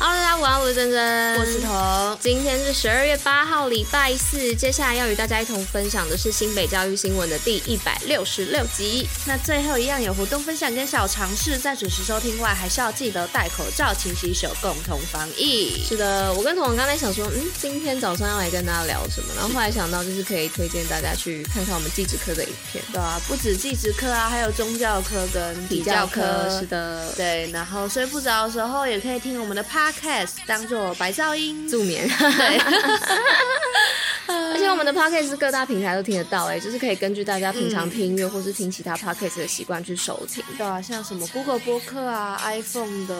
Hello，大家午安，我是珍珍，我是彤。今天是十二月八号，礼拜四。接下来要与大家一同分享的是新北教育新闻的第一百六十六集。那最后一样有活动分享跟小尝试，在准时收听外，还是要记得戴口罩、勤洗手，共同防疫。是的，我跟彤彤刚才想说，嗯，今天早上要来跟大家聊什么，然后后来想到就是可以推荐大家去看看我们技职科的影片。对啊，不止技职科啊，还有宗教科跟体教科。是的，对。然后睡不着的时候，也可以听我们的 Podcast 当做白噪音助眠。对。而且我们的 podcast 各大平台都听得到，哎，就是可以根据大家平常听音乐或是听其他 podcast 的习惯去收听。对啊，像什么 Google 播客啊，iPhone 的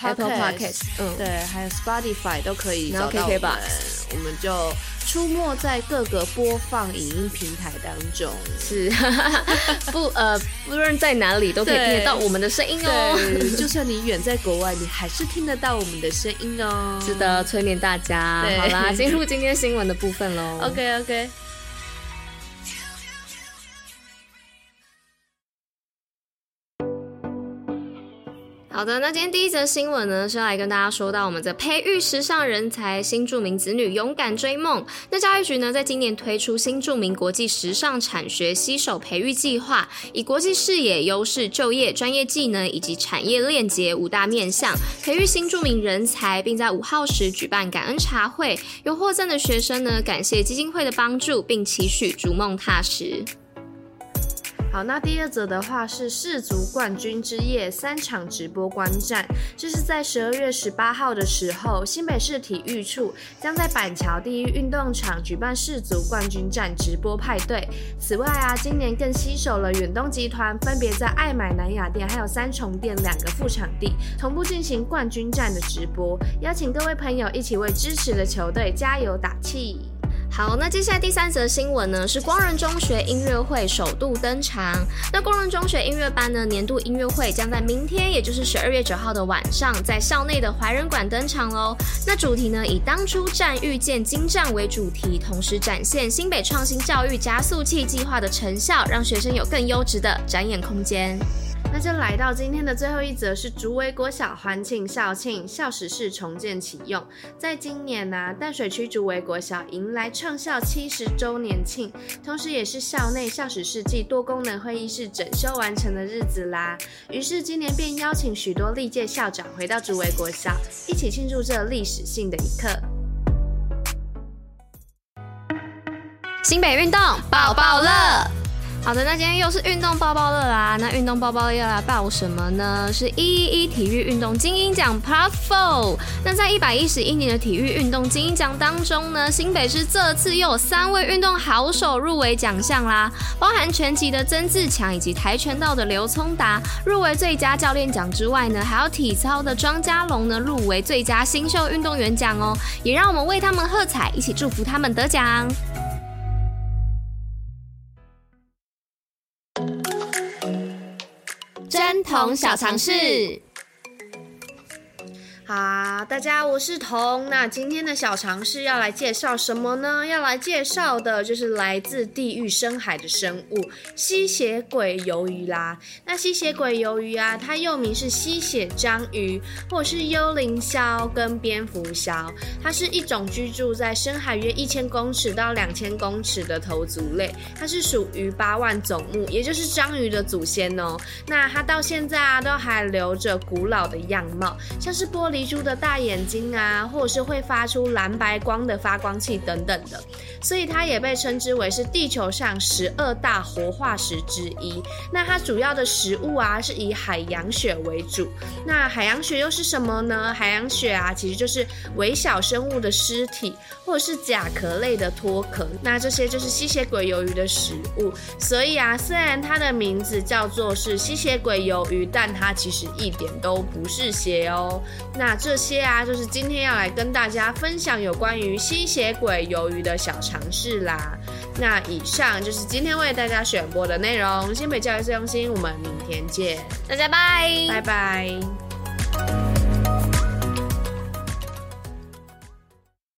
Apple Podcast，嗯，对，还有 Spotify 都可以然后。KK 吧，我们就出没在各个播放影音平台当中，是 不呃，不论在哪里都可以听得到我们的声音哦。就算你远在国外，你还是听得到我们的声音哦。是的，催眠大家。好啦，进入今天新闻的部分喽。OK OK。好的，那今天第一则新闻呢，是要来跟大家说到我们的培育时尚人才，新著名子女勇敢追梦。那教育局呢，在今年推出新著名国际时尚产学携手培育计划，以国际视野、优势就业、专业技能以及产业链接五大面向，培育新著名人才，并在五号时举办感恩茶会，有获赠的学生呢，感谢基金会的帮助，并期许逐梦踏实。好，那第二则的话是世足冠军之夜三场直播观战，这是在十二月十八号的时候，新北市体育处将在板桥第一运动场举办世足冠军战直播派对。此外啊，今年更携手了远东集团，分别在爱买南雅店还有三重店两个副场地同步进行冠军战的直播，邀请各位朋友一起为支持的球队加油打气。好，那接下来第三则新闻呢，是光仁中学音乐会首度登场。那光仁中学音乐班呢，年度音乐会将在明天，也就是十二月九号的晚上，在校内的怀仁馆登场喽。那主题呢，以当初战遇见精湛为主题，同时展现新北创新教育加速器计划的成效，让学生有更优质的展演空间。那就来到今天的最后一则，是竹围国小欢庆校庆，校史室重建启用。在今年呢、淡水区竹围国小迎来创校七十周年庆，同时也是校内校史室暨多功能会议室整修完成的日子啦。于是今年便邀请许多历届校长回到竹围国小，一起庆祝这历史性的一刻。新北运动抱抱乐。好的，那今天又是运动报报乐啦。那运动报报乐要来报什么呢？是一一一体育运动精英奖 Part Four。那在一百一十一年的体育运动精英奖当中呢，新北市这次又有三位运动好手入围奖项啦，包含拳击的曾志强以及跆拳道的刘聪达入围最佳教练奖之外呢，还有体操的庄家龙呢入围最佳新秀运动员奖哦。也让我们为他们喝彩，一起祝福他们得奖。真童小常识。好，大家，我是彤。那今天的小尝试要来介绍什么呢？要来介绍的就是来自地狱深海的生物——吸血鬼鱿鱼啦。那吸血鬼鱿鱼啊，它又名是吸血章鱼，或是幽灵鸮跟蝙蝠鸮。它是一种居住在深海约一千公尺到两千公尺的头足类。它是属于八万总目，也就是章鱼的祖先哦。那它到现在啊，都还留着古老的样貌，像是玻璃。离珠的大眼睛啊，或者是会发出蓝白光的发光器等等的，所以它也被称之为是地球上十二大活化石之一。那它主要的食物啊，是以海洋血为主。那海洋血又是什么呢？海洋血啊，其实就是微小生物的尸体，或者是甲壳类的脱壳。那这些就是吸血鬼鱿鱼的食物。所以啊，虽然它的名字叫做是吸血鬼鱿鱼，但它其实一点都不是血哦。那这些啊，就是今天要来跟大家分享有关于吸血鬼鱿鱼的小常识啦。那以上就是今天为大家选播的内容。新北教育市中心，我们明天见，大家拜拜拜。